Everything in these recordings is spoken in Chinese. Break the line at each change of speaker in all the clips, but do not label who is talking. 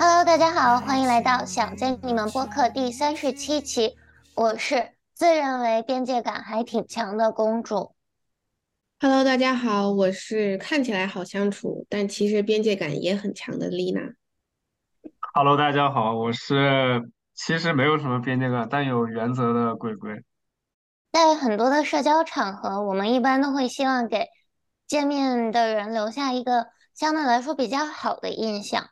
Hello，大家好，欢迎来到想见你们播客第三十七期。我是自认为边界感还挺强的公主。
Hello，大家好，我是看起来好相处，但其实边界感也很强的丽娜。
Hello，大家好，我是其实没有什么边界感，但有原则的鬼鬼。
在很多的社交场合，我们一般都会希望给见面的人留下一个相对来说比较好的印象。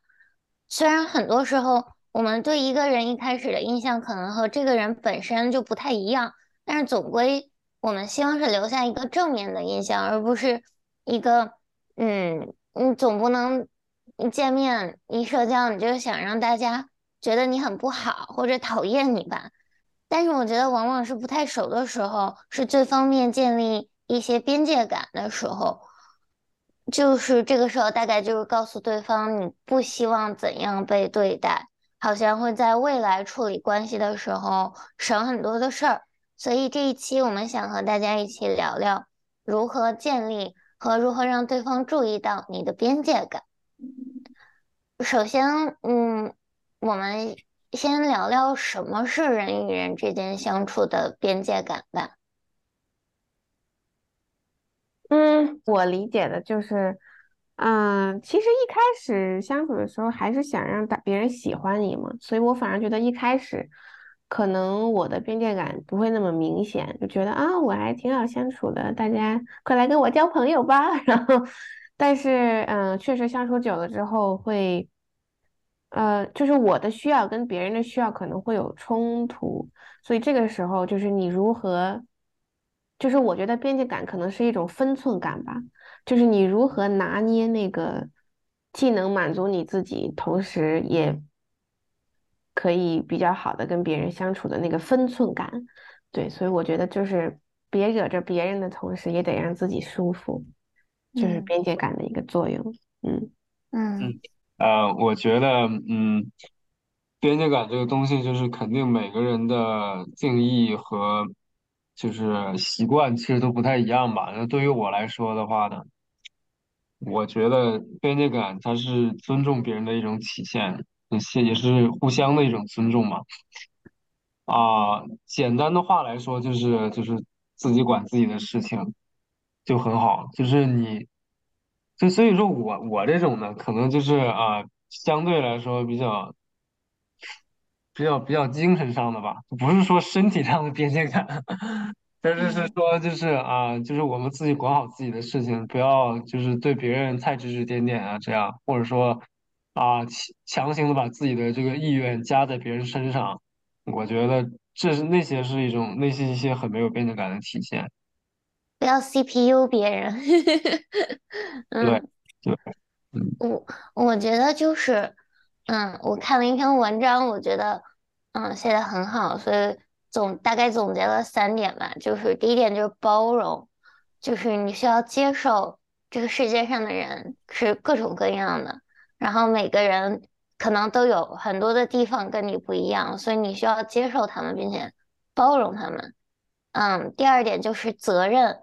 虽然很多时候我们对一个人一开始的印象可能和这个人本身就不太一样，但是总归我们希望是留下一个正面的印象，而不是一个嗯，你总不能一见面一社交你就想让大家觉得你很不好或者讨厌你吧。但是我觉得往往是不太熟的时候，是最方便建立一些边界感的时候。就是这个时候，大概就是告诉对方你不希望怎样被对待，好像会在未来处理关系的时候省很多的事儿。所以这一期我们想和大家一起聊聊如何建立和如何让对方注意到你的边界感。首先，嗯，我们先聊聊什么是人与人之间相处的边界感吧。
嗯，我理解的就是，嗯，其实一开始相处的时候还是想让大别人喜欢你嘛，所以我反而觉得一开始可能我的边界感不会那么明显，就觉得啊我还挺好相处的，大家快来跟我交朋友吧。然后，但是嗯，确实相处久了之后会，呃，就是我的需要跟别人的需要可能会有冲突，所以这个时候就是你如何。就是我觉得边界感可能是一种分寸感吧，就是你如何拿捏那个既能满足你自己，同时也可以比较好的跟别人相处的那个分寸感。对，所以我觉得就是别惹着别人的同时，也得让自己舒服，就是边界感的一个作用。
嗯
嗯呃，我觉得嗯，边界感这个东西就是肯定每个人的定义和。就是习惯其实都不太一样吧。那对于我来说的话呢，我觉得边界感它是尊重别人的一种体现，也也是互相的一种尊重嘛。啊，简单的话来说就是就是自己管自己的事情就很好。就是你，就所以说我我这种呢，可能就是啊，相对来说比较比较比较精神上的吧，不是说身体上的边界感。但是是说，就是啊，就是我们自己管好自己的事情，不要就是对别人太指指点点啊，这样，或者说啊强强行的把自己的这个意愿加在别人身上，我觉得这是那些是一种那些一些很没有边界感的体现。
不要 CPU 别人。
对 对，
嗯，我我觉得就是，嗯，我看了一篇文章，我觉得嗯写的很好，所以。总大概总结了三点吧，就是第一点就是包容，就是你需要接受这个世界上的人是各种各样的，然后每个人可能都有很多的地方跟你不一样，所以你需要接受他们，并且包容他们。嗯，第二点就是责任，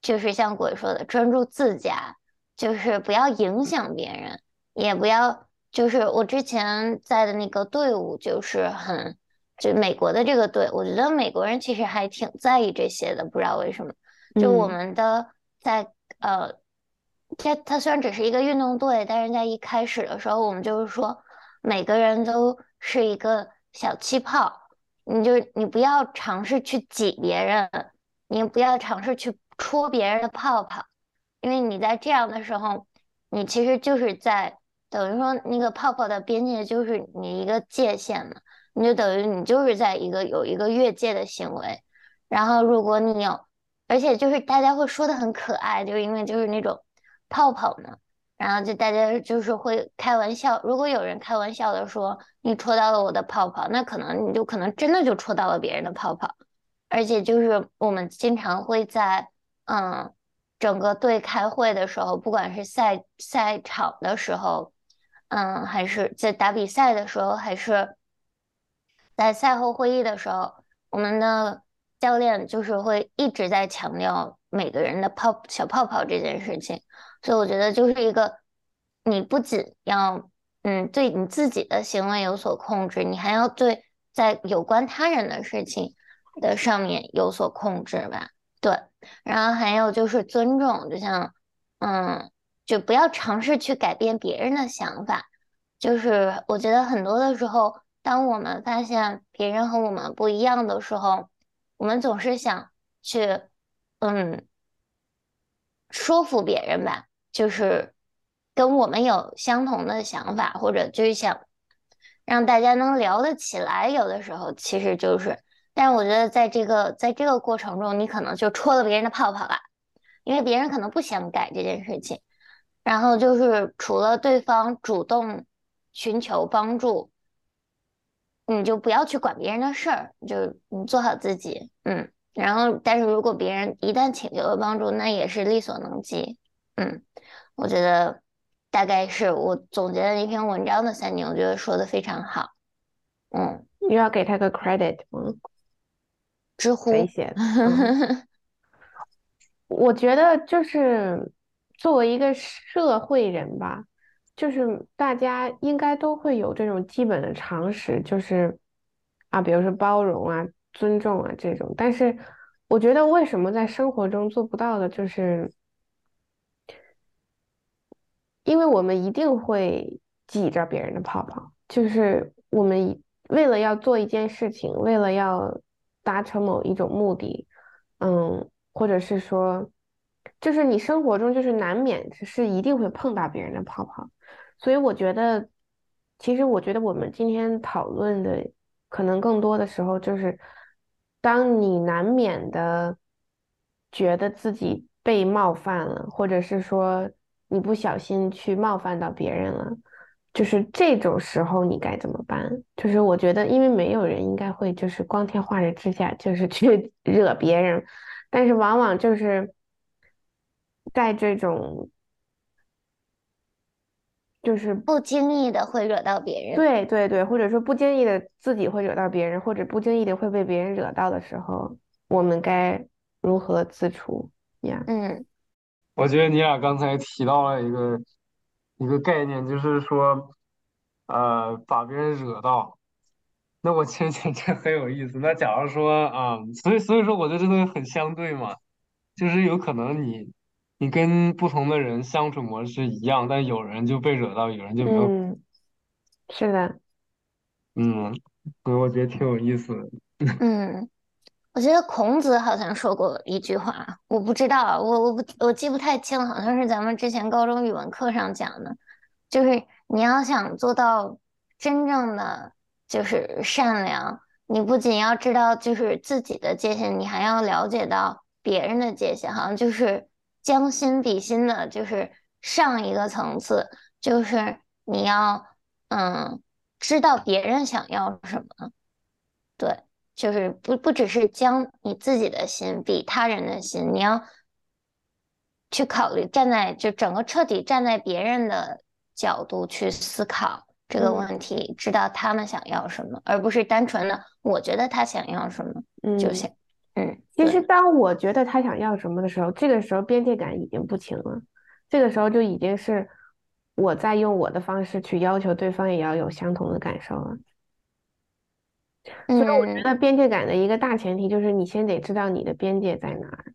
就是像鬼说的，专注自家，就是不要影响别人，也不要就是我之前在的那个队伍就是很。就美国的这个队，我觉得美国人其实还挺在意这些的，不知道为什么。就我们的在呃，它它虽然只是一个运动队，但是在一开始的时候，我们就是说每个人都是一个小气泡，你就你不要尝试去挤别人，你不要尝试去戳别人的泡泡，因为你在这样的时候，你其实就是在等于说那个泡泡的边界就是你一个界限嘛。你就等于你就是在一个有一个越界的行为，然后如果你有，而且就是大家会说的很可爱，就因为就是那种泡泡嘛，然后就大家就是会开玩笑，如果有人开玩笑的说你戳到了我的泡泡，那可能你就可能真的就戳到了别人的泡泡，而且就是我们经常会在嗯整个队开会的时候，不管是赛赛场的时候，嗯还是在打比赛的时候，还是。在赛后会议的时候，我们的教练就是会一直在强调每个人的泡小泡泡这件事情，所以我觉得就是一个，你不仅要嗯对你自己的行为有所控制，你还要对在有关他人的事情的上面有所控制吧。对，然后还有就是尊重，就像嗯，就不要尝试去改变别人的想法。就是我觉得很多的时候，当我们发现别人和我们不一样的时候，我们总是想去嗯说服别人吧，就是跟我们有相同的想法，或者就是想让大家能聊得起来。有的时候其实就是，但是我觉得在这个在这个过程中，你可能就戳了别人的泡泡了，因为别人可能不想改这件事情。然后就是除了对方主动。寻求帮助，你就不要去管别人的事儿，就你做好自己，嗯。然后，但是如果别人一旦请求了帮助，那也是力所能及，嗯。我觉得大概是我总结的一篇文章的三点，我觉得说的非常好，嗯。
你要给他个 credit 吗？
知乎。
我觉得就是作为一个社会人吧。就是大家应该都会有这种基本的常识，就是啊，比如说包容啊、尊重啊这种。但是我觉得为什么在生活中做不到的，就是因为我们一定会挤着别人的泡泡，就是我们为了要做一件事情，为了要达成某一种目的，嗯，或者是说，就是你生活中就是难免是一定会碰到别人的泡泡。所以我觉得，其实我觉得我们今天讨论的，可能更多的时候就是，当你难免的觉得自己被冒犯了，或者是说你不小心去冒犯到别人了，就是这种时候你该怎么办？就是我觉得，因为没有人应该会就是光天化日之下就是去 惹别人，但是往往就是在这种。就是
不经意的会惹到别人，
对对对，或者说不经意的自己会惹到别人，或者不经意的会被别人惹到的时候，我们该如何自处呀？
嗯，
我觉得你俩刚才提到了一个一个概念，就是说，呃，把别人惹到，那我其实觉得很有意思。那假如说啊，所以所以说，我觉得这东西很相对嘛，就是有可能你。你跟不同的人相处模式一样，但有人就被惹到，有人就没有。
嗯，是的。
嗯，所以我觉得挺有意思的。
嗯，我觉得孔子好像说过一句话，我不知道，我我不我记不太清，好像是咱们之前高中语文课上讲的，就是你要想做到真正的就是善良，你不仅要知道就是自己的界限，你还要了解到别人的界限，好像就是。将心比心的，就是上一个层次，就是你要嗯知道别人想要什么，对，就是不不只是将你自己的心比他人的心，你要去考虑站在就整个彻底站在别人的角度去思考这个问题，知道他们想要什么，而不是单纯的我觉得他想要什么就行。嗯，
其实当我觉得他想要什么的时候，这个时候边界感已经不清了，这个时候就已经是我在用我的方式去要求对方也要有相同的感受了。所以我觉得边界感的一个大前提就是你先得知道你的边界在哪儿，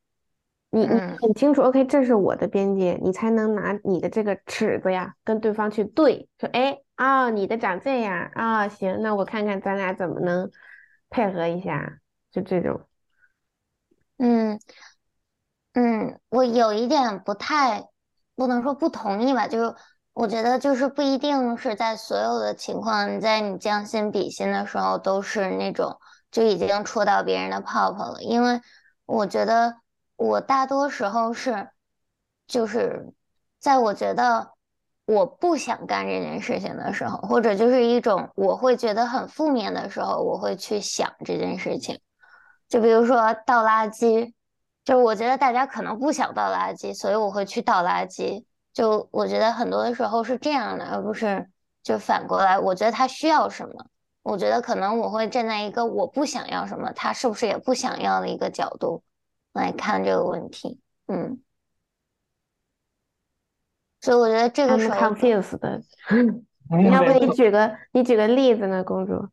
你你很清楚，OK，这是我的边界，你才能拿你的这个尺子呀跟对方去对，说，哎啊，你的长这样啊，行，那我看看咱俩怎么能配合一下，就这种。
嗯嗯，我有一点不太，不能说不同意吧，就是我觉得就是不一定是在所有的情况，在你将心比心的时候都是那种就已经戳到别人的泡泡了，因为我觉得我大多时候是，就是在我觉得我不想干这件事情的时候，或者就是一种我会觉得很负面的时候，我会去想这件事情。就比如说倒垃圾，就我觉得大家可能不想倒垃圾，所以我会去倒垃圾。就我觉得很多的时候是这样的，而不是就反过来。我觉得他需要什么，我觉得可能我会站在一个我不想要什么，他是不是也不想要的一个角度来看这个问题。嗯，所以我觉得这个时候
，confused 的，要不你举个你举个例子呢，公主？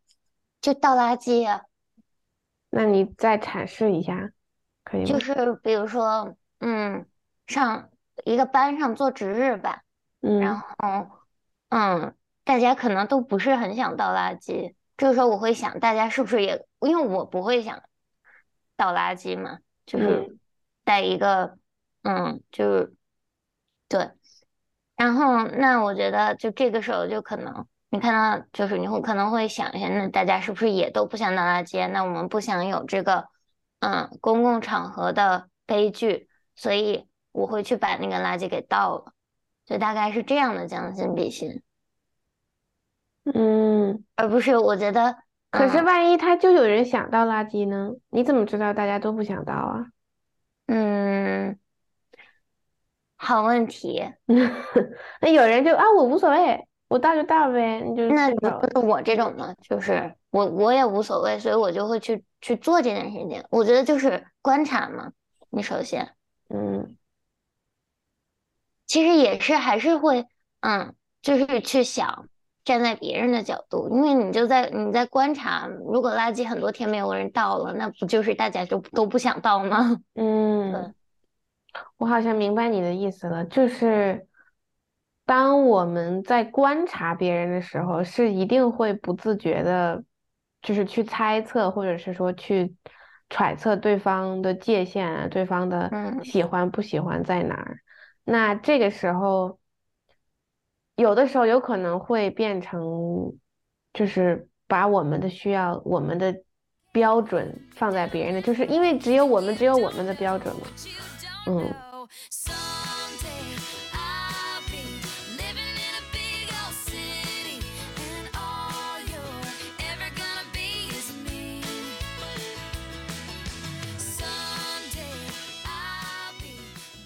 就倒垃圾。
那你再阐释一下，可以吗？
就是比如说，嗯，上一个班上做值日吧，
嗯，
然后，嗯，大家可能都不是很想倒垃圾，这个时候我会想，大家是不是也，因为我不会想倒垃圾嘛，就是带一个，嗯，就是对，然后那我觉得就这个时候就可能。你看到就是你会可能会想一下，那大家是不是也都不想倒垃圾？那我们不想有这个，嗯，公共场合的悲剧，所以我会去把那个垃圾给倒了，就大概是这样的将心比心。
嗯，
而不是我觉得，
可是万一他就有人想倒垃圾呢？你怎么知道大家都不想倒啊？
嗯，好问题。
那有人就啊，我无所谓。我大就大呗，你就
那就是我这种呢，就是我我也无所谓，所以我就会去去做这件事情。我觉得就是观察嘛，你首先，
嗯，
其实也是还是会，嗯，就是去想站在别人的角度，因为你就在你在观察，如果垃圾很多天没有人倒了，那不就是大家就都不想倒吗？
嗯，我好像明白你的意思了，就是。当我们在观察别人的时候，是一定会不自觉的，就是去猜测，或者是说去揣测对方的界限啊，对方的喜欢不喜欢在哪儿。那这个时候，有的时候有可能会变成，就是把我们的需要、我们的标准放在别人的，就是因为只有我们只有我们的标准嘛，嗯。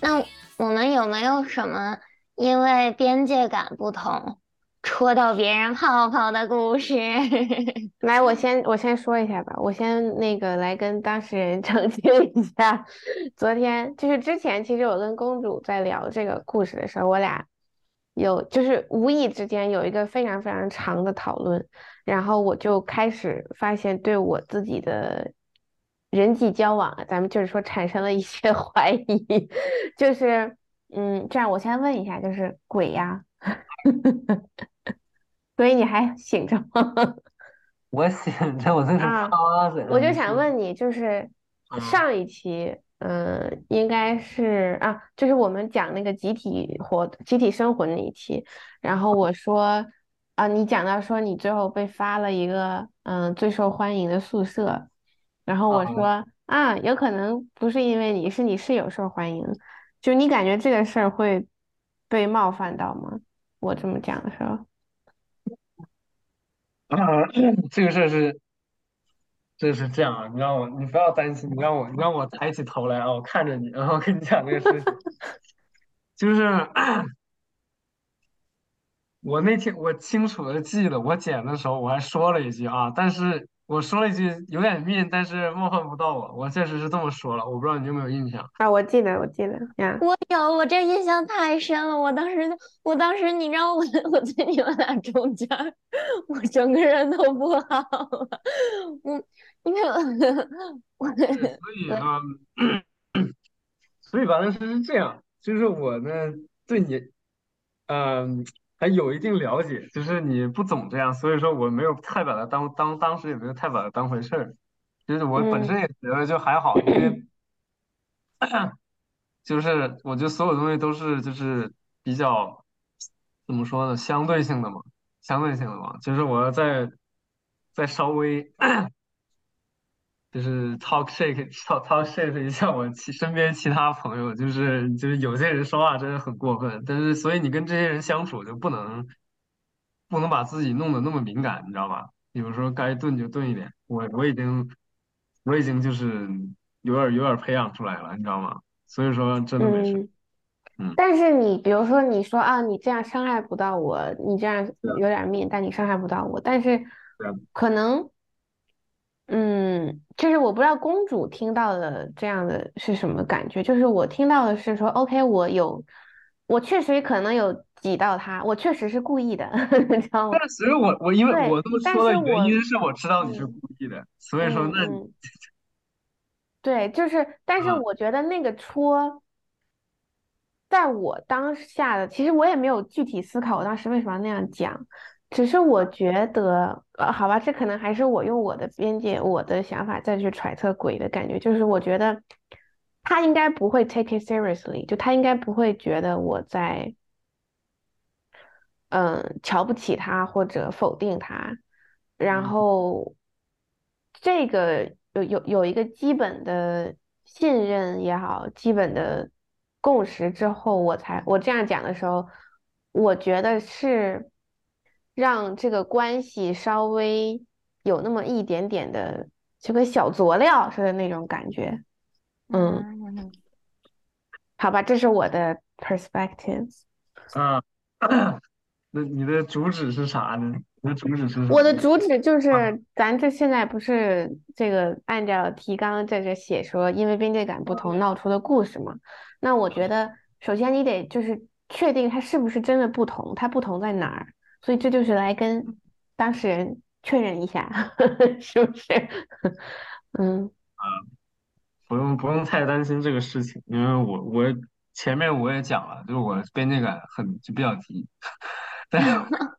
那我们有没有什么因为边界感不同，戳到别人泡泡的故事？
来，我先我先说一下吧，我先那个来跟当事人澄清一下。昨天就是之前，其实我跟公主在聊这个故事的时候，我俩有就是无意之间有一个非常非常长的讨论，然后我就开始发现对我自己的。人际交往啊，咱们就是说产生了一些 怀疑，就是嗯，这样我先问一下，就是鬼呀，所以你还醒着吗？
我醒着，我这是趴着。
我就想问你，就是上一期，嗯，应该是啊，就是我们讲那个集体活、集体生活那一期，然后我说啊，你讲到说你最后被发了一个嗯最受欢迎的宿舍。然后我说啊，有可能不是因为你是你室友受欢迎，就你感觉这个事儿会被冒犯到吗？我这么讲的时候，
啊，这个事儿是，这是这样啊，你让我，你不要担心，你让我，你让我抬起头来啊，我看着你，然后跟你讲这个事情，就是 我那天我清楚的记得，我剪的时候我还说了一句啊，但是。我说了一句有点命，但是冒犯不到我。我确实是这么说了，我不知道你有没有印象
啊？我记得，我记得呀。
我有，我这印象太深了。我当时，我当时，你知道我，我在你们俩中间，我整个人都不好了。我，因为我，
所以啊，所以反正是这样，就是我呢对你，嗯。还有一定了解，就是你不总这样，所以说我没有太把它当当当时也没有太把它当回事儿，就是我本身也觉得就还好，因为 就是我觉得所有东西都是就是比较怎么说呢，相对性的嘛，相对性的嘛，就是我要再再稍微。就是 talk shake talk talk shake 一下我其身边其他朋友，就是就是有些人说话真的很过分，但是所以你跟这些人相处就不能不能把自己弄得那么敏感，你知道吧？有时候该钝就钝一点。我我已经我已经就是有点有点培养出来了，你知道吗？所以说真的没事。嗯。
但是你比如说你说啊，你这样伤害不到我，你这样有点命，但你伤害不到我，但是可能。嗯，就是我不知道公主听到的这样的是什么感觉。就是我听到的是说，OK，我有，我确实可能有挤到他，我确实是故意的，你知道吗？
但是所以我我因为我这么
但
说的原因是我知道你是
嗯
故意的，所以说那你
嗯嗯对，就是，但是
嗯
我觉得那个戳，在我当下的，其实我也没有具体思考我当时为什么要那样讲，只是我觉得，呃，好吧，这可能还是我用我的边界、我的想法再去揣测鬼的感觉，就是我觉得他应该不会 take it seriously，就他应该不会觉得我在，嗯，瞧不起他或者否定他，然
嗯。
后这个有有有一个基本的信任也好，基本的共识之后，我才我这样讲的时候，我觉得是让这个关系稍微有那么一点点的，就跟小佐料似的那种感觉。嗯，
嗯，
好吧，这是我的 perspective。
啊，那你的主旨是啥呢？你的主旨是啥
我的主旨就
啊
是，咱这现在不是这个按照提纲在这写说，因为边界感不同闹出的故事嘛？那我觉得，首先你得就是确定它是不是真的不同，它不同在哪儿？所以这就是来跟当事人确认一下，是不是？嗯
不用不用太担心这个事情，因为我我前面我也讲了，就是我边界感很就比较低，但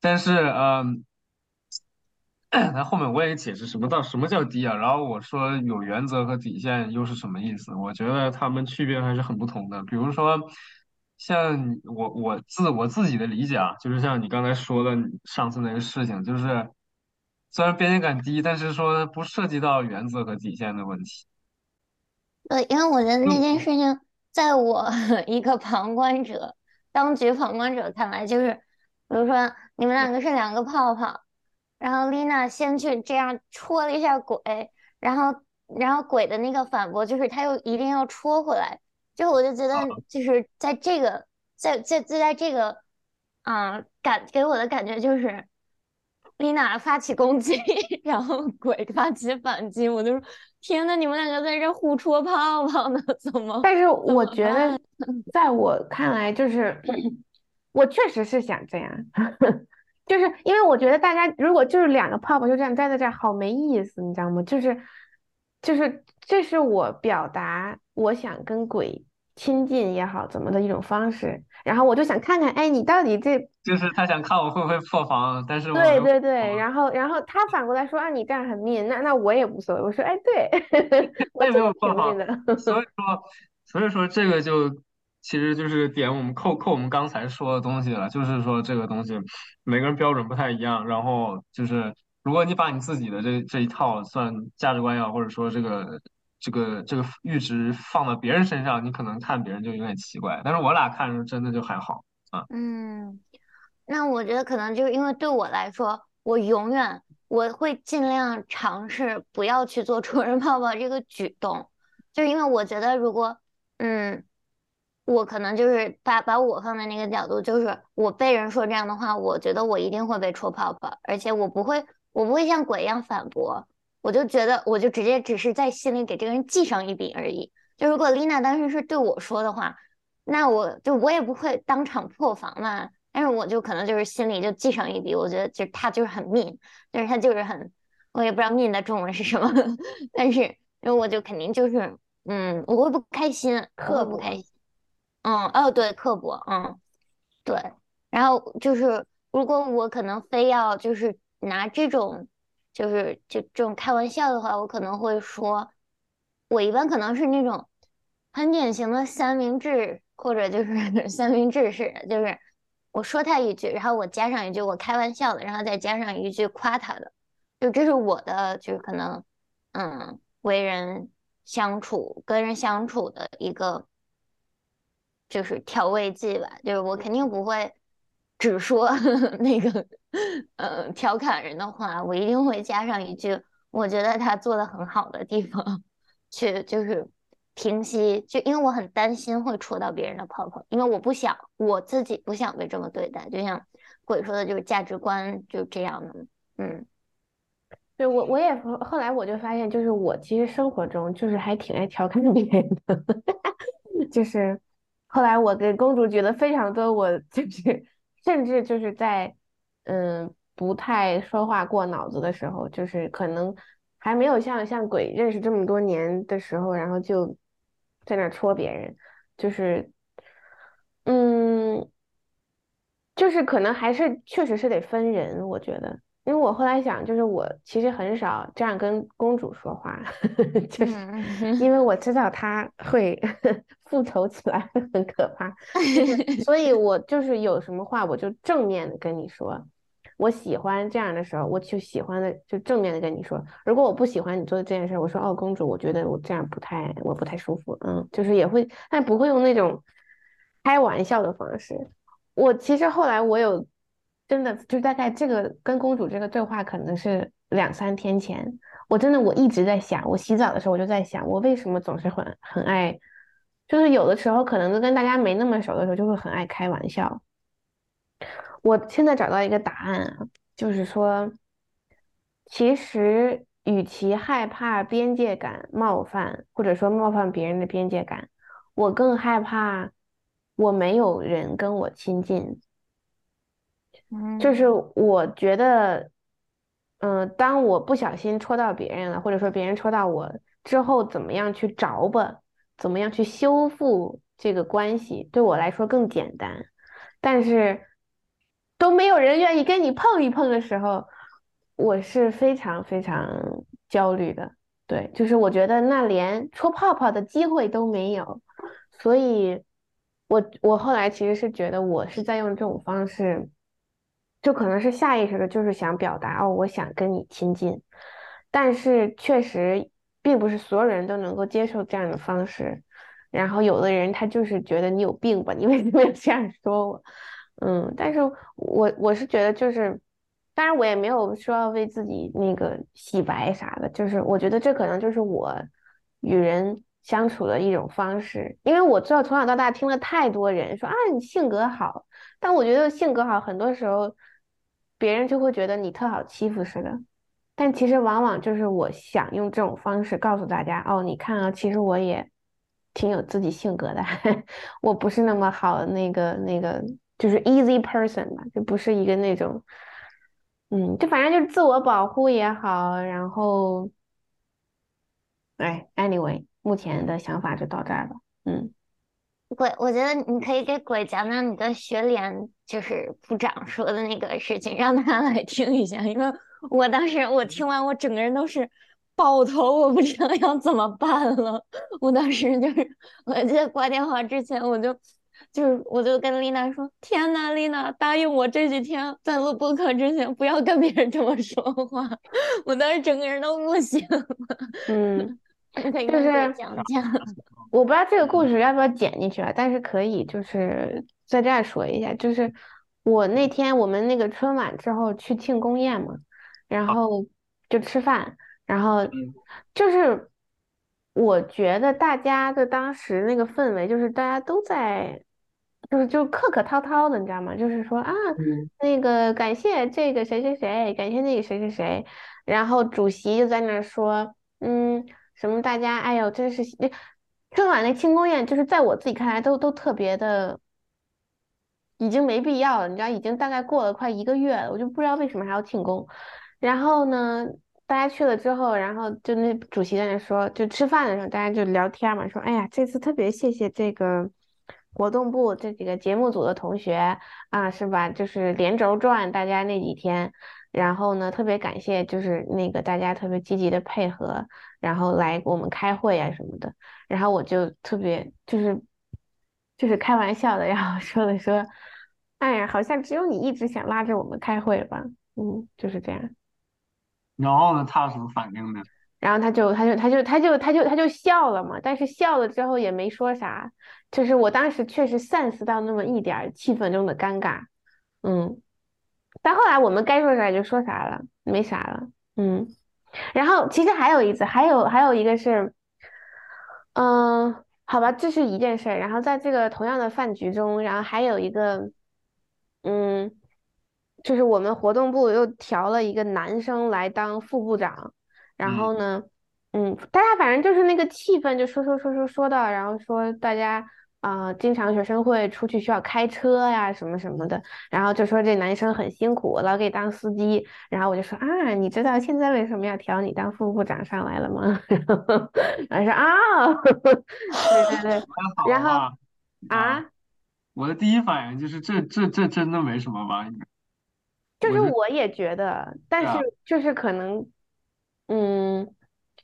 但是嗯，那后面我也解释什么到什么叫低啊，然后我说有原则和底线又是什么意思？我觉得他们区别还是很不同的。比如说，像我我自我自己的理解啊，就是像你刚才说的上次那个事情，就是虽然边界感低，但是说不涉及到原则和底线的问题。
对，因为我觉得那件事情，在我 一个旁观者、当局旁观者看来，就是，比如说你们两个是两个泡泡，然后丽娜先去这样戳了一下鬼，然后然后鬼的那个反驳就是他又一定要戳回来，就我就觉得就是在这个在在就在这个，啊、感给我的感觉就是。丽娜发起攻击，然后鬼发起反击，我就说天呐，你们两个在这互戳泡泡呢，怎么？
但是我觉得，在我看来，就是我确实是想这样，就是因为我觉得大家如果就是两个泡泡就这样待在这儿，好没意思，你知道吗？就是就是这是我表达我想跟鬼亲近也好怎么的一种方式，然后我就想看看，哎，你到底这
就是他想看我会不会破防，但是我
对对对，然。后然后他反过来说啊，你这样很 mean，那那我也无所谓，我说哎，对，我
我也没有破防
的，
所以说，所以说这个就其实就是点我们扣扣我们刚才说的东西了，就是说这个东西每个人标准不太一样，然后就是如果你把你自己的这这一套算价值观也好，或者说这个这个这个阈值放到别人身上，你可能看别人就有点奇怪，但是我俩看着真的就还好啊。
嗯，那我觉得可能就是因为对我来说，我永远我会尽量尝试不要去做戳人泡泡这个举动，就是因为我觉得如果嗯，我可能就是把把我放在那个角度，就是我被人说这样的话，我觉得我一定会被戳泡泡，而且我不会我不会像鬼一样反驳，我就觉得我就直接只是在心里给这个人记上一笔而已。就如果丽娜当时是对我说的话。那我就我也不会当场破防嘛，但是我就可能就是心里就记上一笔，我觉得就他就是很 mean，就是他就是很，我也不知道 mean 的中文是什么，但是因为我就肯定就是，嗯，我会不开心，
刻
不开心，嗯，哦，对，刻薄，嗯，对，然后就是如果我可能非要就是拿这种，就是就这种开玩笑的话，我可能会说，我一般可能是那种很典型的三明治。或者就是 三明治式的，就是我说他一句，然后我加上一句我开玩笑的，然后再加上一句夸他的，就这是我的，就是可能，嗯，为人相处、跟人相处的一个，就是调味剂吧。就是我肯定不会只说 那个，呃，调侃人的话，我一定会加上一句我觉得他做的很好的地方，去就是。平息，就因为我很担心会戳到别人的泡泡，因为我不想我自己不想被这么对待，就像鬼说的，就是价值观就这样的，嗯，
对我我也后来我就发现，就是我其实生活中就是还挺爱调侃别人的，就是后来我给公主举了非常多，我就是甚至就是在嗯不太说话过脑子的时候，就是可能还没有像像鬼认识这么多年的时候，然后就在那戳别人，就是嗯，就是可能还是确实是得分人，我觉得。因为我后来想，就是我其实很少这样跟公主说话，就是因为我知道她会复仇起来很可怕，所以我就是有什么话我就正面的跟你说。我喜欢这样的时候，我就喜欢的就正面的跟你说。如果我不喜欢你做的这件事，我说哦，公主，我觉得我这样不太，我不太舒服。嗯，就是也会，但不会用那种开玩笑的方式。我其实后来我有。真的就大概这个跟公主这个对话可能是两三天前，我真的我一直在想，我洗澡的时候我就在想，我为什么总是很很爱，就是有的时候可能都跟大家没那么熟的时候就会很爱开玩笑。我现在找到一个答案啊，就是说，其实与其害怕边界感冒犯，或者说冒犯别人的边界感，我更害怕我没有人跟我亲近。就是我觉得，嗯，当我不小心戳到别人了，或者说别人戳到我之后，怎么样去找吧，怎么样去修复这个关系，对我来说更简单。但是都没有人愿意跟你碰一碰的时候，我是非常非常焦虑的。对，就是我觉得那连戳泡泡的机会都没有，所以，我我后来其实是觉得我是在用这种方式。就可能是下意识的，就是想表达哦，我想跟你亲近，但是确实并不是所有人都能够接受这样的方式。然后有的人他就是觉得你有病吧，你为什么要这样说我？嗯，但是我我是觉得就是，当然我也没有说要为自己那个洗白啥的，就是我觉得这可能就是我与人相处的一种方式，因为我知道从小到大听了太多人说啊你性格好，但我觉得性格好很多时候。别人就会觉得你特好欺负似的，但其实往往就是我想用这种方式告诉大家哦，你看啊，其实我也挺有自己性格的，我不是那么好那个那个，就是 easy person 吧，就不是一个那种，嗯，就反正就是自我保护也好，然后，哎，anyway，目前的想法就到这儿了，嗯。
鬼，我觉得你可以给鬼讲讲你的学联，就是部长说的那个事情，让他来听一下。因为 我当时我听完，我整个人都是爆头，我不知道要怎么办了。我当时就是，我记得挂电话之前，我就就是我就跟丽娜说：“天呐，丽娜，答应我这几天在录播课之前不要跟别人这么说话。”我当时整个人都不行了。
嗯。
就是讲讲，
我不知道这个故事要不要剪进去啊，但是可以就是在这儿说一下，就是我那天我们那个春晚之后去庆功宴嘛，然后就吃饭，然后就是我觉得大家的当时那个氛围就是大家都在，就是就客客套套的，你知道吗？就是说啊，那个感谢这个谁谁谁，感谢那个谁谁谁，然后主席就在那说，嗯。什么？大家，哎呦，真是春晚那庆功宴，就是在我自己看来都都特别的，已经没必要了。你知道，已经大概过了快一个月了，我就不知道为什么还要庆功。然后呢，大家去了之后，然后就那主席在那说，就吃饭的时候，大家就聊天嘛，说，哎呀，这次特别谢谢这个活动部这几个节目组的同学啊，是吧？就是连轴转，大家那几天。然后呢，特别感谢，就是那个大家特别积极的配合，然后来我们开会啊什么的。然后我就特别就是就是开玩笑的，然后说了说，哎呀，好像只有你一直想拉着我们开会吧？嗯，就是这样。
然后呢，他有什么反应呢？
然后他就他就他就他就他就他就笑了嘛，但是笑了之后也没说啥，就是我当时确实 sense 到那么一点气氛中的尴尬，嗯。但后来我们该说啥就说啥了，没啥了，嗯。然后其实还有一次，还有还有一个是，嗯，好吧，这是一件事儿。然后在这个同样的饭局中，然后还有一个，嗯，就是我们活动部又调了一个男生来当副部长。然后呢，嗯，大家反正就是那个气氛，就说说说说说到，然后说大家啊、经常学生会出去需要开车呀什么什么的，然后就说这男生很辛苦，老给当司机，然后我就说啊，你知道现在为什么要调你当副部长上来了吗？然后说啊，对对对，然后？啊。
我的第一反应就是这这这真的没什么吧？
就是
我
也觉得，但是就是可能，嗯，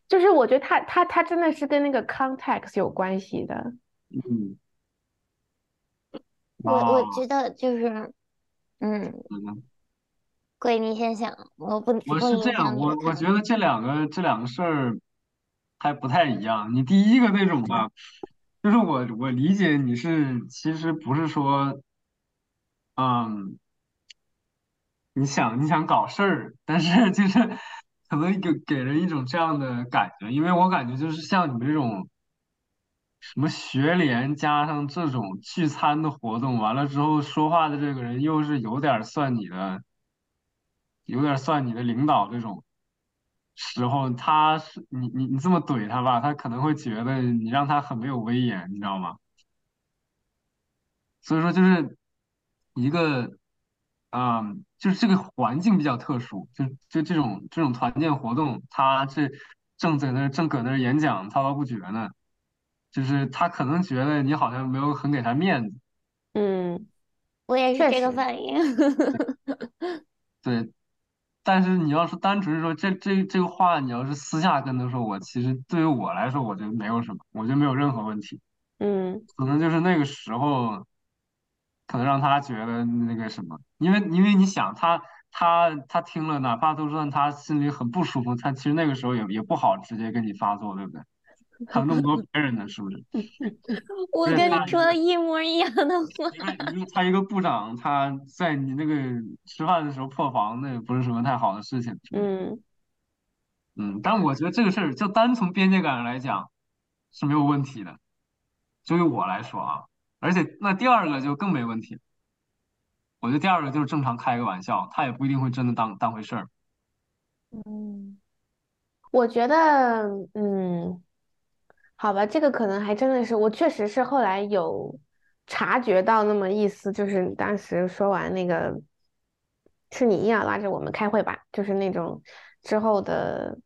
就是我觉得他他他真的是跟那个 context 有关系的。
嗯，
我我
哦
觉得就是，嗯，
嗯
贵你先想，我不不
我是这样，我我。觉得这两个这两个事儿还不太一样。你第一个那种吧，就是我我理解你是其实不是说，嗯，你想你想搞事儿，但是 就是可能给给人一种这样的感觉，因为我感觉就是像你们这种什么学联加上这种聚餐的活动，完了之后说话的这个人又是有点算你的，有点算你的领导这种。时候，他是你你你这么怼他吧，他可能会觉得你让他很没有威严，你知道吗？所以说就是一个，嗯，就是这个环境比较特殊，就就这种这种团建活动，他这正在那正搁那演讲滔滔不绝呢，就是他可能觉得你好像没有很给他面子，
嗯，
我也是这个反应。
对。但是你要是单纯说这这这个话，你要是私下跟他说，我其实对于我来说，我觉得没有什么，我觉得没有任何问题。
嗯
可能就是那个时候，可能让他觉得那个什么，因为因为你想他他他听了，哪怕就算他心里很不舒服，他其实那个时候也也不好直接跟你发作，对不对？还有那么多别人呢，是不是？
我跟你说的一模一样的话。
他一个部长，他在你那个吃饭的时候破防，那也不是什么太好的事情，
嗯，
但我觉得这个事儿就单从边界感上来讲是没有问题的，就于我来说啊，而且那第二个就更没问题。我觉得第二个就是正常开个玩笑，他也不一定会真的当当回事儿。
嗯，我觉得，嗯，好吧，这个可能还真的是，我确实是后来有察觉到那么一丝，就是你当时说完那个，是你硬要拉着我们开会吧，就是那种之后的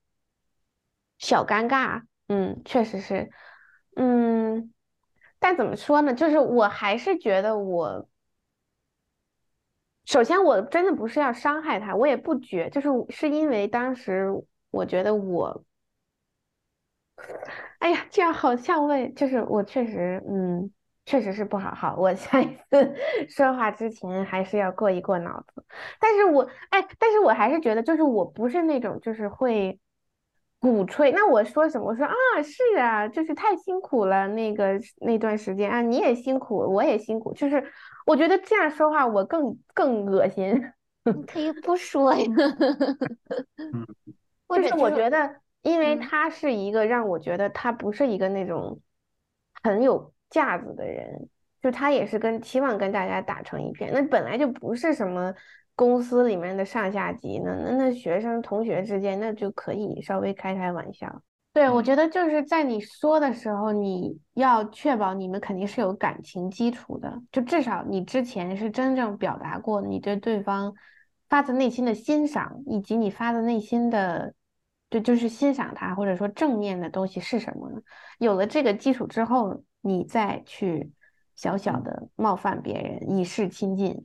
小尴尬，嗯，确实是，嗯，但怎么说呢，就是我还是觉得我。首先，我真的不是要伤害他，我也不觉，就是是因为当时我觉得我，哎呀，这样好像问，就是我确实，嗯，确实是不好。好，我 下一次说话之前还是要过一过脑子。但是我，哎，但是我还是觉得，就是我不是那种就是会鼓吹。那我说什么？我说啊，是啊，就是太辛苦了，那个那段时间啊，你也辛苦，我也辛苦，就是我觉得这样说话我更更恶心。
你可以不说呀，
嗯，
就是我觉得，因为
嗯
他是一个让我觉得他不是一个那种很有架子的人，就他也是跟期望跟大家打成一片，那本来就不是什么公司里面的上下级，那那那学生同学之间那就可以稍微开开玩笑。对，我
嗯
觉得就是在你说的时候，你要确保你们肯定是有感情基础的，就至少你之前是真正表达过你对对方发自内心的欣赏，以及你发自内心的，就就是欣赏他，或者说正面的东西是什么呢？有了这个基础之后，你再去小小的冒犯别人，以示亲近，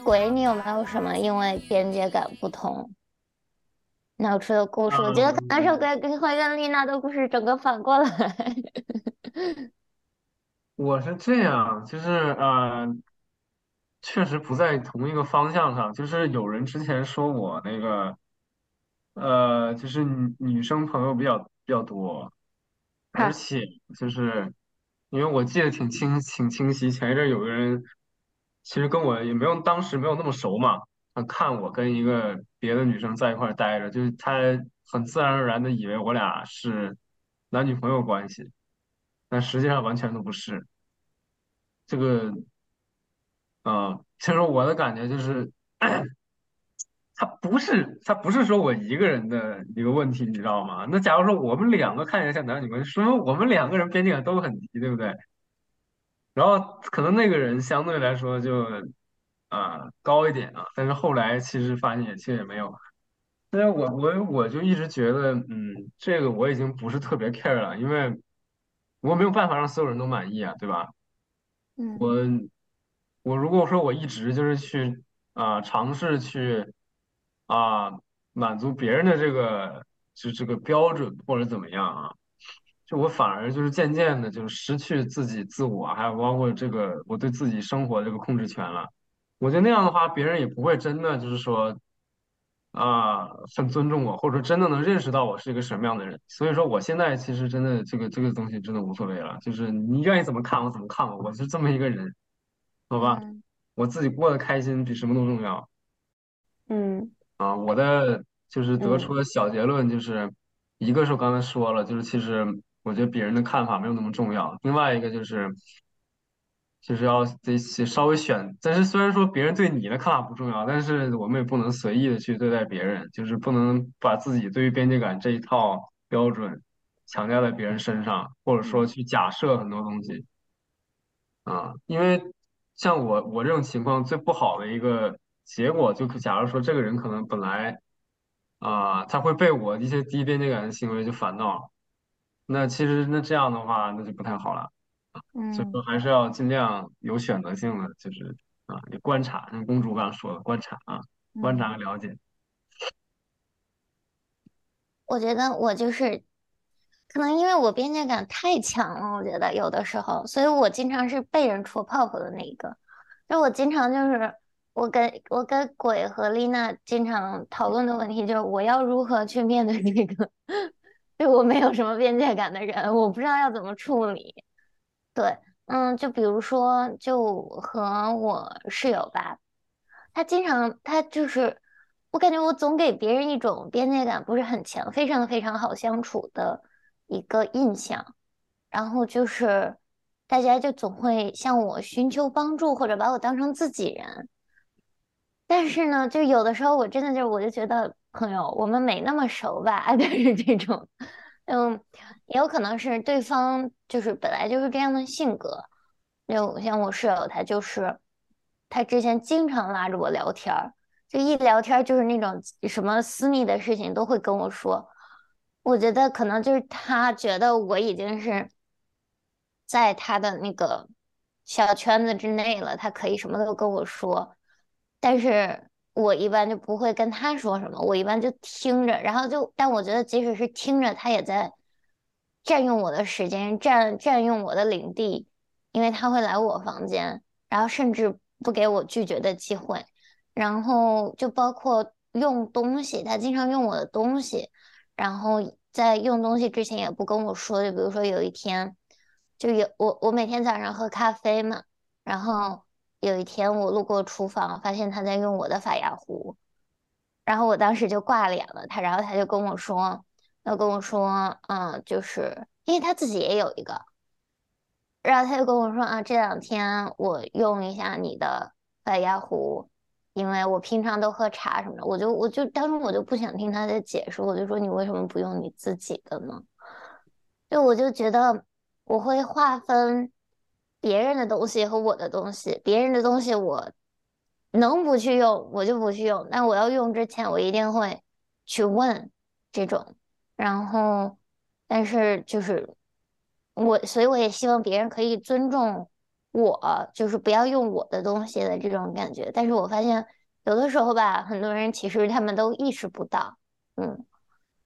鬼，你有没有什么因为边界感不同闹出的故事？我觉得可能是
嗯
鬼鬼会跟丽娜的故事整个反过来。
我是这样，就是呃，确实不在同一个方向上。就是有人之前说我那个，呃，就是女女生朋友比较比较多，而，且就是因为我记得挺清挺清晰，前一阵有个人其实跟我也没有当时没有那么熟嘛，他看我跟一个别的女生在一块儿待着，就是他很自然而然的以为我俩是男女朋友关系，但实际上完全都不是。这个啊，其实我的感觉就是。他不是，他不是说我一个人的一个问题，你知道吗？那假如说我们两个看起来像男女关系，说明我们两个人边界感都很低，对不对？然后可能那个人相对来说就啊、高一点啊，但是后来其实发现也其实也没有。但是我我我就一直觉得，嗯，这个我已经不是特别 care 了，因为我没有办法让所有人都满意啊，对吧？
嗯
我我如果说我一直就是去啊、尝试去啊、满足别人的这个就这个标准或者怎么样啊，就我反而就是渐渐的就失去自己自我，还有包括这个我对自己生活这个控制权了。我觉得那样的话，别人也不会真的就是说啊、很尊重我，或者说真的能认识到我是一个什么样的人。所以说，我现在其实真的这个这个东西真的无所谓了，就是你愿意怎么看我怎么看我，我是这么一个人。好吧，
嗯
我自己过得开心比什么都重要
嗯
啊！我的就是得出
嗯
的小结论就是，一个是我刚才说了，就是其实我觉得别人的看法没有那么重要；另外一个就是，就是要得稍微选，但是虽然说别人对你的看法不重要，但是我们也不能随意的去对待别人，就是不能把自己对于边界感这一套标准强加在别人身上，或者说去假设很多东西。啊，因为像我我这种情况最不好的一个结果，就假如说这个人可能本来啊、他会被我一些低边界感的行为就烦到，那其实那这样的话那就不太好了，所以说
嗯
还是要尽量有选择性的，就是啊，你观察，像公主刚刚说的观察啊，观
嗯，
察和了解，
我觉得我就是可能因为我边界感太强了，我觉得有的时候，所以我经常是被人戳泡泡的那一个。就我经常就是我跟我跟鬼和丽娜经常讨论的问题就是我要如何去面对这个对我没有什么边界感的人，我不知道要怎么处理。对，嗯，就比如说，就和我室友吧，他经常他就是，我感觉我总给别人一种边界感不是很强，非常非常好相处的一个印象，然后就是大家就总会向我寻求帮助，或者把我当成自己人。但是呢，就有的时候我真的就我就觉得朋友，我们没那么熟吧，就是这种，嗯，也有可能是对方就是本来就是这样的性格，就像我室友，他就是他之前经常拉着我聊天儿，就一聊天就是那种什么私密的事情都会跟我说，我觉得可能就是他觉得我已经是在他的那个小圈子之内了，他可以什么都跟我说。但是我一般就不会跟他说什么，我一般就听着，然后就，但我觉得即使是听着，他也在占用我的时间，占占用我的领地，因为他会来我房间，然后甚至不给我拒绝的机会，然后就包括用东西，他经常用我的东西，然后在用东西之前也不跟我说，就比如说有一天，就有我我每天早上喝咖啡嘛。然后有一天我路过厨房，发现他在用我的发芽壶，然后我当时就挂脸了他，然后他就跟我说，他跟我说，嗯，就是因为他自己也有一个，然后他就跟我说啊，这两天我用一下你的发芽壶，因为我平常都喝茶什么的，我就我就当时我就不想听他的解释，我就说你为什么不用你自己的呢？就我就觉得我会划分别人的东西和我的东西，别人的东西我能不去用我就不去用，但我要用之前我一定会去问这种，然后但是就是我，所以我也希望别人可以尊重我，就是不要用我的东西的这种感觉。但是我发现有的时候吧，很多人其实他们都意识不到，嗯。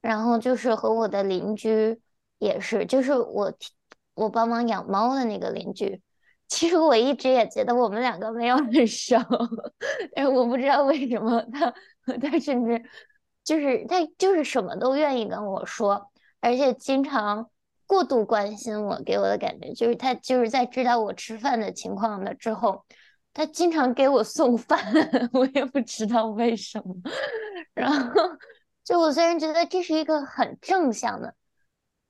然后就是和我的邻居也是，就是我我帮忙养猫的那个邻居。其实我一直也觉得我们两个没有很熟，但是我不知道为什么他他甚至就是他就是什么都愿意跟我说，而且经常过度关心我，给我的感觉就是他就是在知道我吃饭的情况了之后，他经常给我送饭，我也不知道为什么。然后就我虽然觉得这是一个很正向的，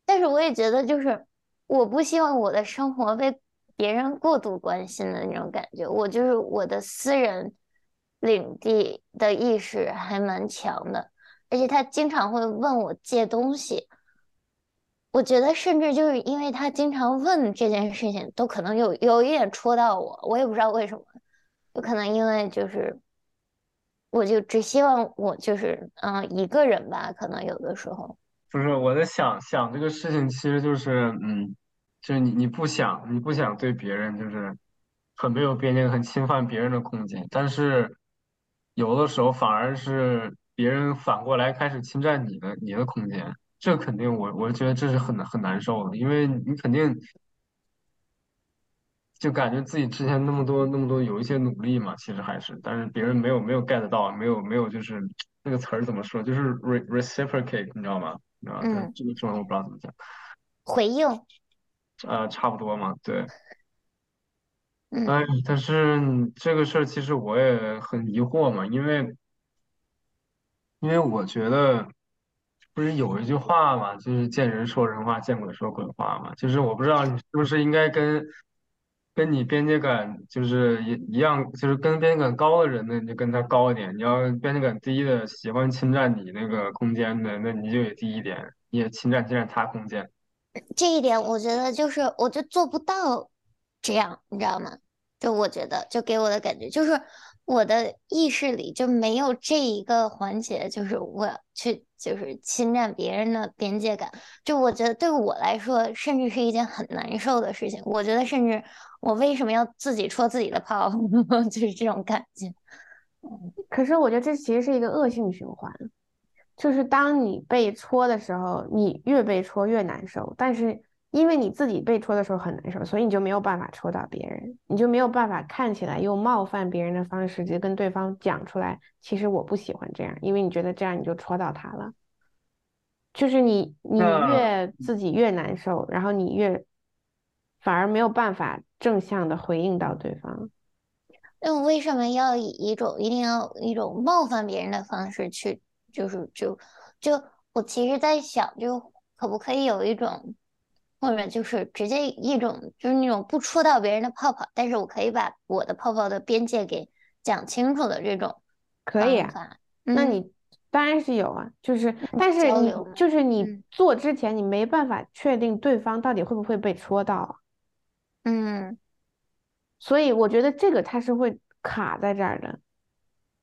但是我也觉得就是我不希望我的生活被别人过度关心的那种感觉，我就是我的私人领地的意识还蛮强的。而且他经常会问我借东西，我觉得甚至就是因为他经常问这件事情，都可能有有一点戳到我，我也不知道为什么，有可能因为就是，我就只希望我就是嗯一个人吧，可能有的时候，
不是我在想想这个事情，其实就是嗯，就是你你不想你不想对别人就是很没有边界、很侵犯别人的空间，但是有的时候反而是别人反过来开始侵占你的你的空间，这肯定我我觉得这是很很难受的，因为你肯定就感觉自己之前那么多那么多有一些努力嘛，其实还是，但是别人没有没有 get 到，没有没有就是那个词儿怎么说，就是 re reciprocate，你知道吗？你知道吗？
嗯
这个中文我不知道怎么讲，
回应，
呃，差不多嘛，对。
嗯
哎，但是这个事儿其实我也很疑惑嘛，因为因为我觉得不是有一句话嘛，就是见人说人话，见鬼说鬼话嘛，就是我不知道你是不是应该跟跟你边界感就是一一样，就是跟边界感高的人呢，你就跟他高一点；你要边界感低的，喜欢侵占你那个空间的，那你就也低一点，你也侵占侵占他空间。
这一点我觉得就是我就做不到这样，你知道吗？就我觉得，就给我的感觉就是我的意识里就没有这一个环节，就是我去就是侵占别人的边界感。就我觉得对我来说，甚至是一件很难受的事情。我觉得甚至我为什么要自己戳自己的炮，就是这种感觉。
可是我觉得这其实是一个恶性循环，就是当你被戳的时候，你越被戳越难受，但是因为你自己被戳的时候很难受，所以你就没有办法戳到别人，你就没有办法看起来用冒犯别人的方式，直接跟对方讲出来，其实我不喜欢这样，因为你觉得这样你就戳到他了。就是你你越自己越难受，然后你越反而没有办法正向的回应到对方。
那我为什么要以一种一定要一种冒犯别人的方式去，就是就就我其实在想，就可不可以有一种，或者就是直接一种就是那种不戳到别人的泡泡，但是我可以把我的泡泡的边界给讲清楚的这种
可以啊，
嗯
那你当然是有啊，就是但是你就是你
嗯
做之前，你没办法确定对方到底会不会被戳到啊，
嗯
所以我觉得这个他是会卡在这儿的。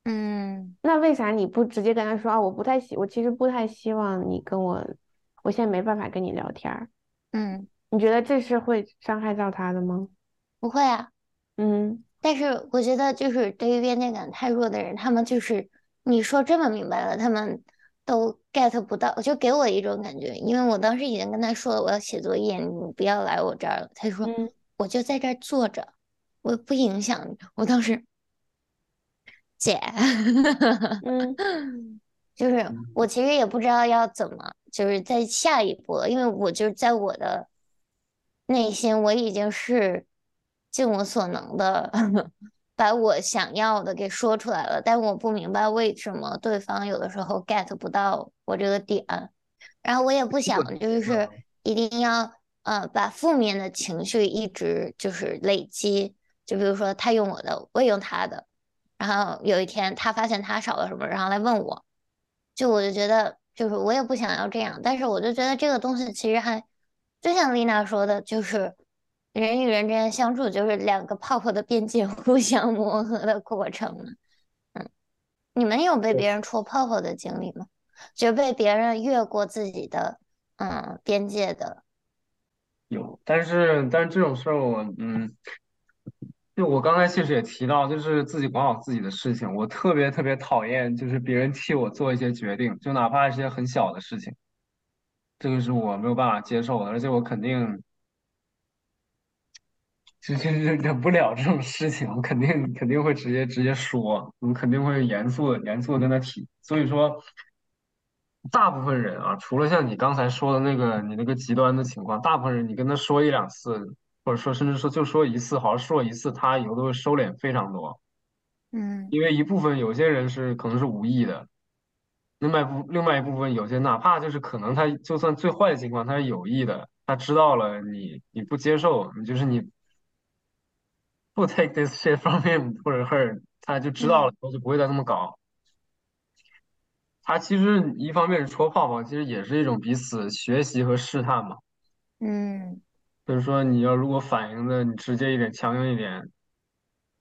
嗯
那为啥你不直接跟他说啊？我不太希，我其实不太希望你跟我，我现在没办法跟你聊天儿。
嗯，
你觉得这是会伤害到他的吗？
不会啊。
嗯
但是我觉得，就是对于边界感太弱的人，他们就是你说这么明白了，他们都 get 不到，就给我一种感觉。因为我当时已经跟他说了，我要写作业，你不要来我这儿了。他说
嗯
我就在这儿坐着，我不影响你。我当时，姐，
嗯
就是我其实也不知道要怎么，就是在下一步了，因为我就是在我的内心，我已经是尽我所能的 把我想要的给说出来了，但我不明白为什么对方有的时候 get 不到我这个点，然后我也不想就是一定要呃把负面的情绪一直就是累积，就比如说他用我的，我也用他的。然后有一天他发现他少了什么，然后来问我，就我就觉得就是我也不想要这样，但是我就觉得这个东西其实还就像丽娜说的，就是人与人之间相处就是两个泡泡的边界 互相磨合的过程嘛。嗯，你们有被别人戳泡泡的经历吗？就被别人越过自己的嗯边界的，
有，但是但是这种事儿我嗯，就我刚才其实也提到，就是自己管好自己的事情，我特别特别讨厌就是别人替我做一些决定，就哪怕一些很小的事情，这个是我没有办法接受的，而且我肯定就 是忍忍不了这种事情，我肯定肯定会直接直接说，我肯定会严肃严肃的跟他提，所以说。大部分人啊，除了像你刚才说的那个你那个极端的情况，大部分人你跟他说一两次，或者说甚至说就说一次，好像说一次，他以后都会收敛非常多。
嗯
因为一部分有些人是可能是无意的，另外部另外一部分有些哪怕就是可能他就算最坏的情况他是有意的，他知道了你你不接受，你就是你不 take this shit from him 或者 her，他就知道了
嗯
以后就不会再这么搞。他其实一方面是戳泡泡，其实也是一种彼此学习和试探嘛。
嗯
就是说你要如果反应的你直接一点、强硬一点，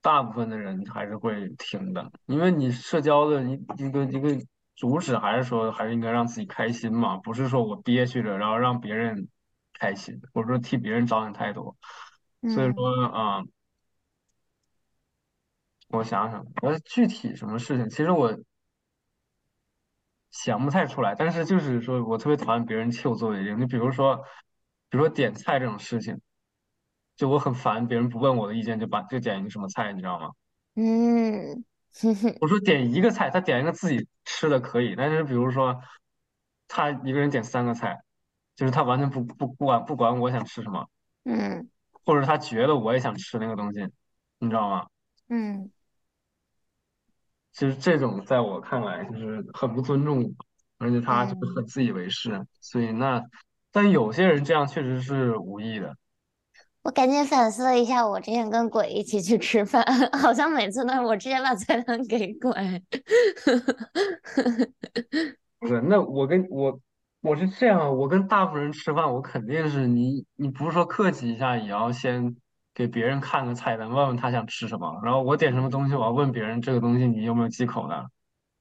大部分的人还是会听的，因为你社交的一一个一个主旨还是说还是应该让自己开心嘛，不是说我憋屈着，然后让别人开心，或者说替别人着想太多。所以
嗯。
说啊、我想想，我具体什么事情，其实我想不太出来，但是就是说我特别讨厌别人替我做决定，你比如说，比如说点菜这种事情，就我很烦别人不问我的意见就把就点一个什么菜，你知道吗？
嗯
我说点一个菜，他点一个自己吃的可以，但是比如说他一个人点三个菜，就是他完全不不不管不管我想吃什么，
嗯
或者他觉得我也想吃那个东西，你知道吗？
嗯
其实这种在我看来就是很不尊重我，而且他就是
嗯。
很自以为是，所以那但有些人这样确实是无意的。
我赶紧反思了一下，我之前跟鬼一起去吃饭，好像每次都是我直接把菜单给鬼。
不是，那我跟我我是这样，我跟大部分人吃饭，我肯定是你你不是说客气一下，也要先给别人看个菜单，问问他想吃什么，然后我点什么东西，我要问别人这个东西你有没有忌口的，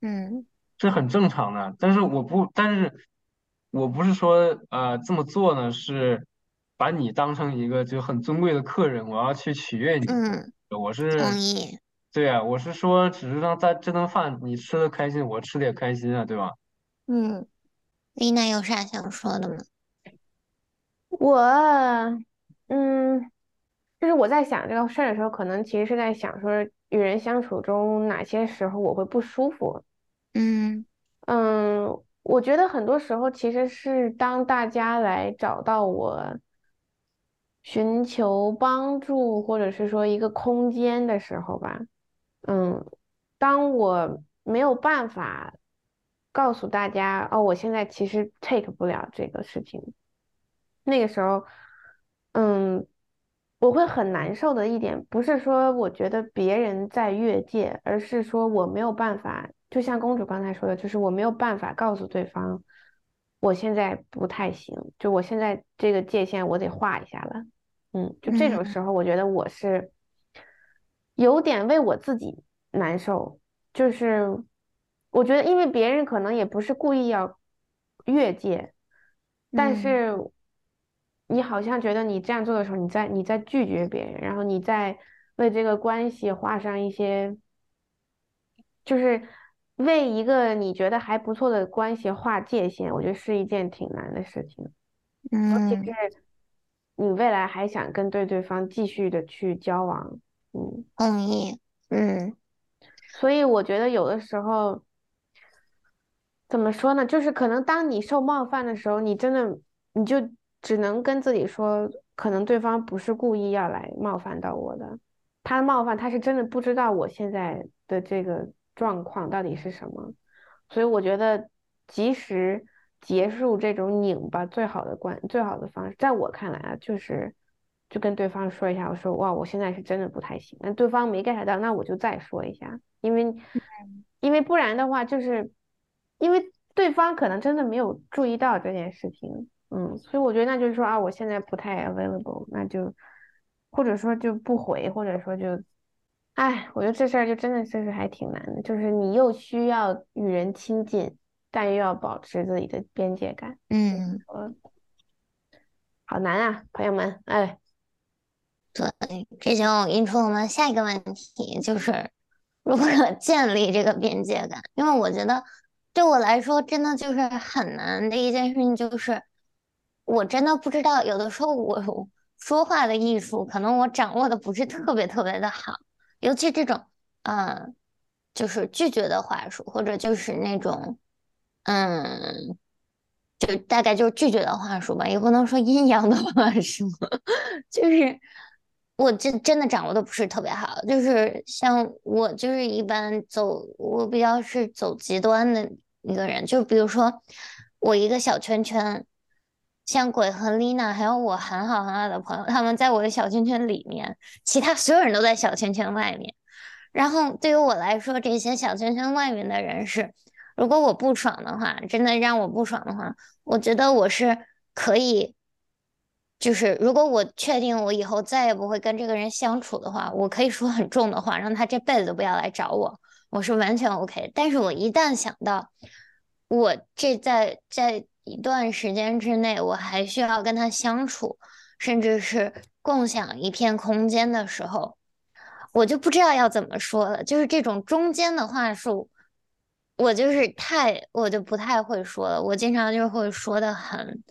嗯
这很正常的。但是我不，但是我不是说呃这么做呢，是把你当成一个就很尊贵的客人，我要去取悦你。
嗯，
我
同
是
意。
对啊，我是说，只是让在这顿饭你吃的开心，我吃的也开心啊，对吧？
嗯，丽娜有啥想说的吗？
我，嗯，就是我在想这个事儿的时候，可能其实是在想说，与人相处中哪些时候我会不舒服。
嗯
嗯，我觉得很多时候其实是当大家来找到我，寻求帮助，或者是说一个空间的时候吧。嗯，当我没有办法告诉大家，哦，我现在其实 take 不了这个事情，那个时候，嗯，我会很难受的一点，不是说我觉得别人在越界，而是说我没有办法，就像公主刚才说的，就是我没有办法告诉对方，我现在不太行，就我现在这个界限我得画一下了。嗯，就这种
嗯
时候，我觉得我是有点为我自己难受，就是我觉得，因为别人可能也不是故意要越界，但
嗯
是你好像觉得你这样做的时候，你在你在拒绝别人，然后你在为这个关系画上一些，就是为一个你觉得还不错的关系划界限，我觉得是一件挺难的事情。尤其
嗯
是你未来还想跟对对方继续的去交往，嗯，
同意。嗯
所以我觉得有的时候怎么说呢，就是可能当你受冒犯的时候，你真的你就只能跟自己说，可能对方不是故意要来冒犯到我的，他冒犯他是真的不知道我现在的这个状况到底是什么，所以我觉得及时结束这种拧巴最好的关最好的方式，在我看来啊，就是就跟对方说一下，我说哇，我现在是真的不太行，那对方没 get 到，那我就再说一下，因为因为不然的话，就是因为对方可能真的没有注意到这件事情，嗯，所以我觉得那就是说啊，我现在不太 available，那就或者说就不回，或者说就。哎，我觉得这事儿就真的是还挺难的，就是你又需要与人亲近，但又要保持自己的边界感，
嗯，
呃，好难啊，朋友们，哎，
对，这就引出我们下一个问题，就是 如何建立这个边界感。因为我觉得对我来说，真的就是很难的一件事情，就是我真的不知道，有的时候我说话的艺术，可能我掌握的不是特别特别的好，尤其这种，嗯，就是拒绝的话术，或者就是那种，嗯，就大概就是拒绝的话术吧，也不能说阴阳的话术，就是我真真的掌握的不是特别好，就是像我就是一般走，我比较是走极端的一个人，就比如说我一个小圈圈。像鬼和丽娜还有我很好很好的朋友，他们在我的小圈圈里面，其他所有人都在小圈圈外面。然后对于我来说，这些小圈圈外面的人是，如果我不爽的话，真的让我不爽的话，我觉得我是可以，就是如果我确定我以后再也不会跟这个人相处的话，我可以说很重的话，让他这辈子都不要来找我，我是完全 OK。但是我一旦想到我这在在一段时间之内，我还需要跟他相处，甚至是共享一片空间的时候，我就不知道要怎么说了。就是这种中间的话术，我就是太，我就不太会说了。我经常就会说的很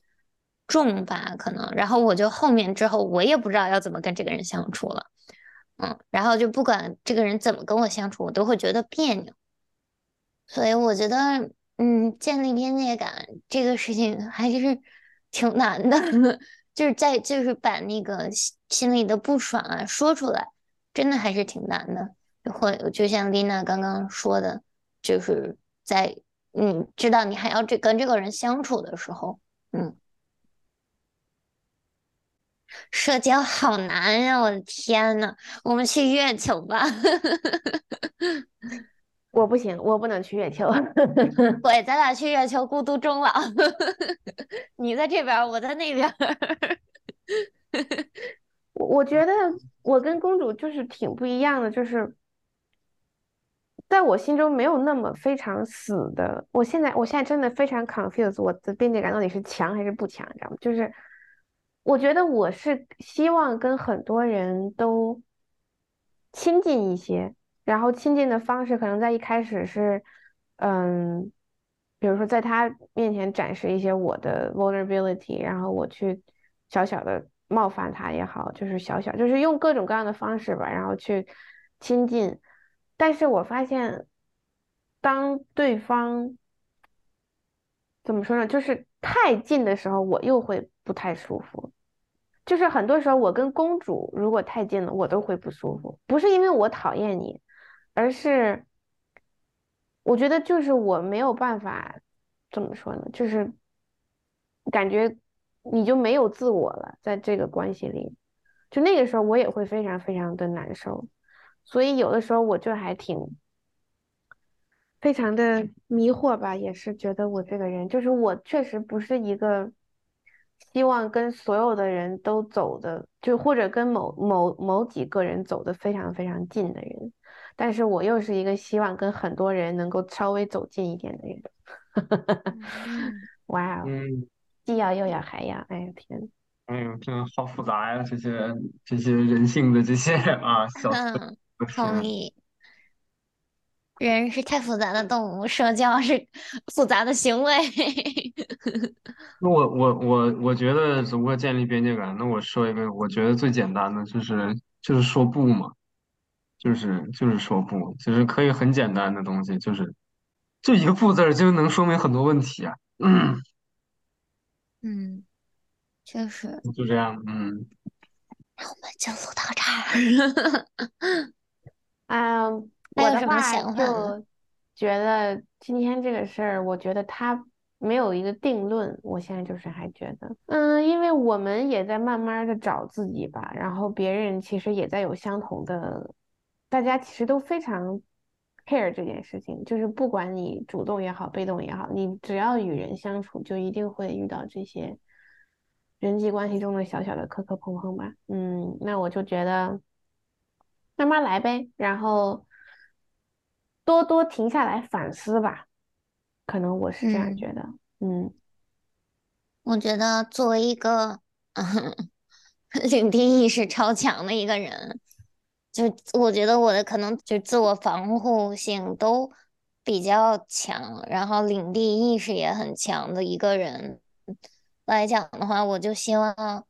重吧，可能，然后我就后面之后，我也不知道要怎么跟这个人相处了。嗯，然后就不管这个人怎么跟我相处，我都会觉得别扭。所以我觉得。嗯，建立边界感这个事情还是 挺难的，就是在就是把那个心里的不爽啊说出来，真的还是挺难的。或就像丽娜刚刚说的，就是在嗯知道你还要这跟这个人相处的时候，嗯，社交好难呀！我的天呐，我们去月球吧。
我不行，我不能去月球。
对，咱俩去月球孤独终老。你在这边，我在那边。
我我觉得我跟公主就是挺不一样的，就是在我心中没有那么非常死的。我现在，我现在真的非常 confused，我的边界感到底是强还是不强，你知道吗？就是我觉得我是希望跟很多人都亲近一些。然后亲近的方式可能在一开始是，嗯，比如说在他面前展示一些我的 vulnerability，然后我去小小的冒犯他也好，就是小小就是用各种各样的方式吧，然后去亲近。但是我发现，当对方怎么说呢，就是太近的时候，我又会不太舒服。就是很多时候，我跟公主如果太近了，我都会不舒服，不是因为我讨厌你。而是，我觉得就是我没有办法，怎么说呢？就是感觉你就没有自我了，在这个关系里，就那个时候我也会非常非常的难受，所以有的时候我就还挺非常的迷惑吧，也是觉得我这个人，就是我确实不是一个希望跟所有的人都走的，就或者跟某某某几个人走的非常非常近的人。但是我又是一个希望跟很多人能够稍微走近一点的人，哇哦，既要又要还要，哎呀天，
哎呦，真的好复杂呀，这些这些人性的这些啊，小
同意，人是太复杂的动物，社交是复杂的行为。
那我我我我觉得，如果建立边界感，那我说一个，我觉得最简单的就是就是说不嘛。就是就是说不，其实可以很简单的东西，就是就一个不字儿就能说明很多问题啊。
嗯，嗯，确实。
就这样，嗯。
那我们就录到这儿。
嗯，我的话就觉得今天这个事儿，我觉得他没有一个定论。我现在就是还觉得，嗯，因为我们也在慢慢的找自己吧，然后别人其实也在有相同的。大家其实都非常 care 这件事情，就是不管你主动也好，被动也好，你只要与人相处，就一定会遇到这些人际关系中的小小的磕磕碰碰吧。嗯，那我就觉得慢慢来呗，然后多多停下来反思吧。可能我是这样觉得。嗯，
我觉得作为一个 领地意识超强的一个人。就我觉得我的可能就自我防护性都比较强，然后领地意识也很强的一个人来讲的话，我就希望，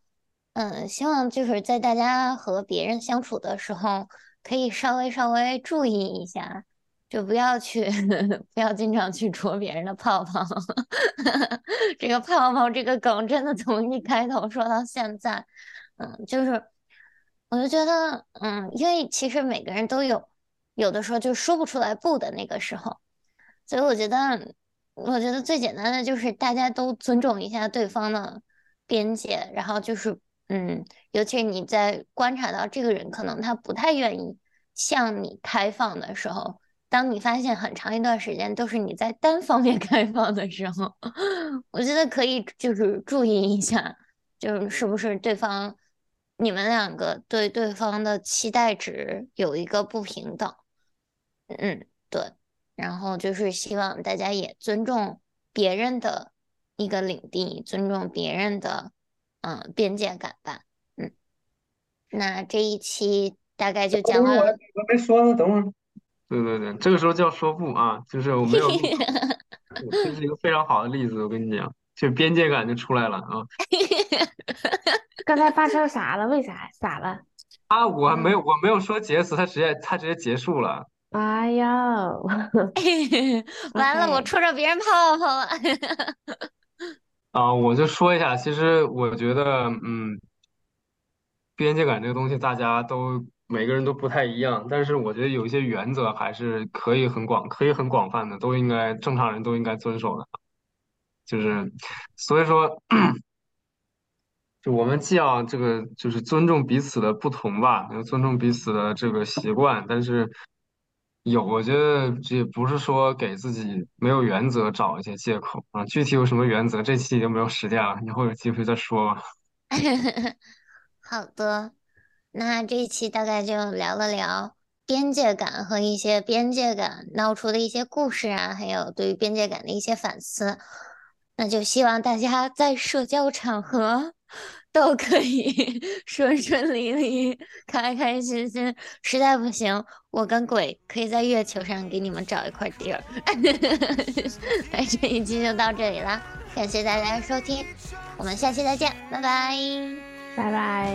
嗯，希望就是在大家和别人相处的时候，可以稍微稍微注意一下，就不要去 不要经常去戳别人的泡泡。这个泡泡这个梗真的从一开头说到现在，嗯，就是我就觉得，嗯，因为其实每个人都有有的时候就说不出来不的那个时候，所以我觉得，我觉得最简单的就是大家都尊重一下对方的边界，然后就是，嗯，尤其是你在观察到这个人可能他不太愿意向你开放的时候。当你发现很长一段时间都是你在单方面 开放的时候，我觉得可以就是注意一下，就是是不是对方你们两个对对方的期待值有一个不平等。嗯，对。然后就是希望大家也尊重别人的一个领地，尊重别人的嗯边界感吧。嗯，那这一期大概就讲
完我
了。
我还没说呢，等会儿。对对对，这个时候就要说不啊，就是我没有录 这是一个非常好的例子，我跟你讲，就边界感就出来了啊。
刚才发生啥了？为啥咋了？
啊，我没有我没有说结词，他直接他直接结束了。
哎呀
完了，我戳着别人泡泡了。
啊，我就说一下，其实我觉得，嗯，边界感这个东西，大家都每个人都不太一样，但是我觉得有一些原则还是可以很广，可以很广泛的，都应该正常人都应该遵守的。就是所以说，就我们既要这个就是尊重彼此的不同吧，要尊重彼此的这个习惯，但是有，我觉得这也不是说给自己没有原则找一些借口啊。具体有什么原则，这期就没有时间了，以后有机会再说吧。
好的，那这一期大概就聊了聊边界感和一些边界感闹出的一些故事啊，还有对于边界感的一些反思。那就希望大家在社交场合都可以 顺顺利利、开开心心。实在不行，我跟鬼可以在月球上给你们找一块地儿。那 这一期就到这里啦，感谢大家的收听，我们下期再见，拜拜。
拜拜。